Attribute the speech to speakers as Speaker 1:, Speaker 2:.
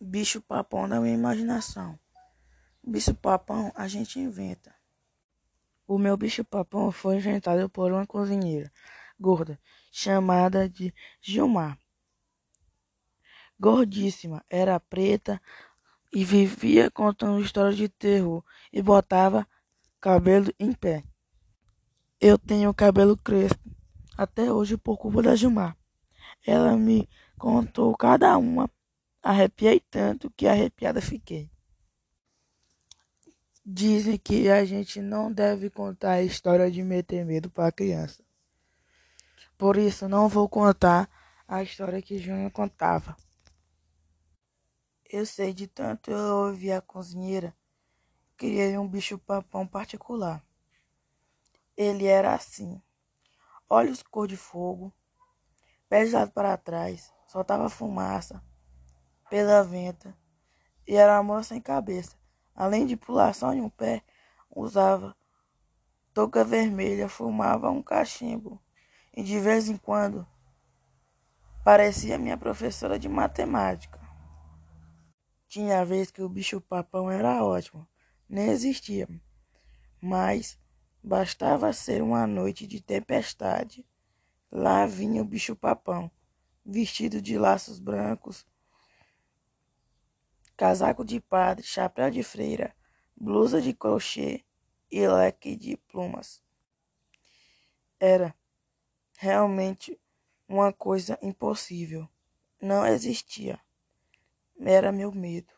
Speaker 1: Bicho papão da minha imaginação. Bicho papão a gente inventa. O meu bicho papão foi inventado por uma cozinheira gorda chamada de Gilmar. Gordíssima, era preta e vivia contando histórias de terror e botava cabelo em pé. Eu tenho cabelo crespo até hoje por culpa da Gilmar. Ela me contou cada uma Arrepiei tanto que arrepiada fiquei. Dizem que a gente não deve contar a história de meter medo para criança. Por isso não vou contar a história que Júnior contava. Eu sei de tanto eu ouvir a cozinheira, criei um bicho papão particular. Ele era assim, olhos cor de fogo, pés para trás, soltava fumaça, pela venta, e era moça sem cabeça. Além de pular só em um pé, usava touca vermelha, fumava um cachimbo e de vez em quando parecia minha professora de matemática. Tinha vez que o bicho papão era ótimo, nem existia, mas bastava ser uma noite de tempestade. Lá vinha o bicho papão, vestido de laços brancos, casaco de padre, chapéu de freira, blusa de crochê e leque de plumas. Era realmente uma coisa impossível. Não existia. Era meu medo.